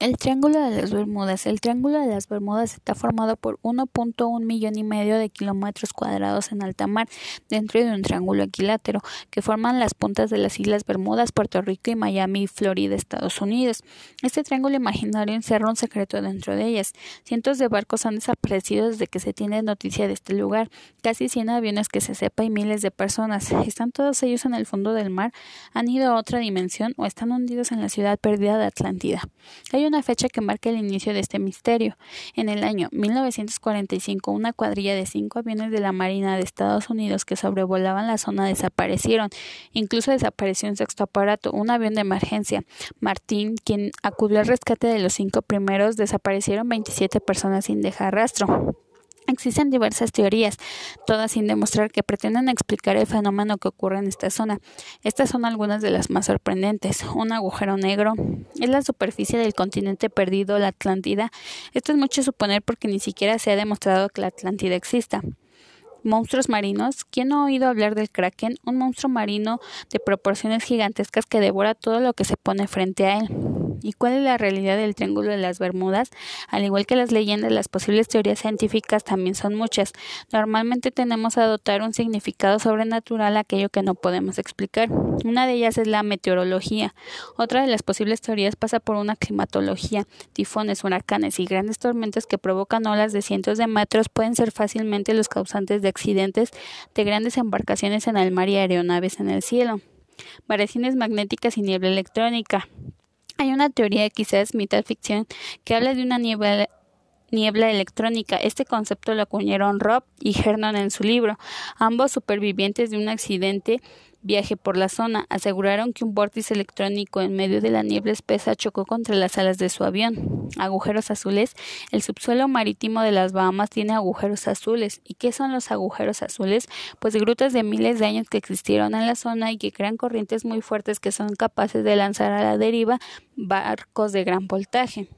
El Triángulo de las Bermudas. El Triángulo de las Bermudas está formado por 1.1 millón y medio de kilómetros cuadrados en alta mar dentro de un triángulo equilátero que forman las puntas de las Islas Bermudas, Puerto Rico y Miami, Florida, Estados Unidos. Este triángulo imaginario encierra un secreto dentro de ellas. Cientos de barcos han desaparecido desde que se tiene noticia de este lugar, casi 100 aviones que se sepa y miles de personas. Están todos ellos en el fondo del mar, han ido a otra dimensión o están hundidos en la ciudad perdida de Atlántida. Hay una fecha que marca el inicio de este misterio. En el año 1945, una cuadrilla de cinco aviones de la Marina de Estados Unidos que sobrevolaban la zona desaparecieron. Incluso desapareció un sexto aparato, un avión de emergencia. Martín, quien acudió al rescate de los cinco primeros, desaparecieron 27 personas sin dejar rastro. Existen diversas teorías, todas sin demostrar que pretenden explicar el fenómeno que ocurre en esta zona. Estas son algunas de las más sorprendentes. Un agujero negro es la superficie del continente perdido, la Atlántida. Esto es mucho suponer porque ni siquiera se ha demostrado que la Atlántida exista. Monstruos marinos. ¿Quién ha oído hablar del kraken? Un monstruo marino de proporciones gigantescas que devora todo lo que se pone frente a él. ¿Y cuál es la realidad del Triángulo de las Bermudas? Al igual que las leyendas, las posibles teorías científicas también son muchas. Normalmente tenemos a dotar un significado sobrenatural a aquello que no podemos explicar. Una de ellas es la meteorología. Otra de las posibles teorías pasa por una climatología. Tifones, huracanes y grandes tormentas que provocan olas de cientos de metros pueden ser fácilmente los causantes de accidentes de grandes embarcaciones en el mar y aeronaves en el cielo. Variaciones magnéticas y niebla electrónica. Hay una teoría, quizás mitad ficción, que habla de una niebla, niebla electrónica. Este concepto lo acuñaron Rob y Hernon en su libro, ambos supervivientes de un accidente viaje por la zona. Aseguraron que un vórtice electrónico en medio de la niebla espesa chocó contra las alas de su avión. Agujeros azules. El subsuelo marítimo de las Bahamas tiene agujeros azules. ¿Y qué son los agujeros azules? Pues grutas de miles de años que existieron en la zona y que crean corrientes muy fuertes que son capaces de lanzar a la deriva barcos de gran voltaje.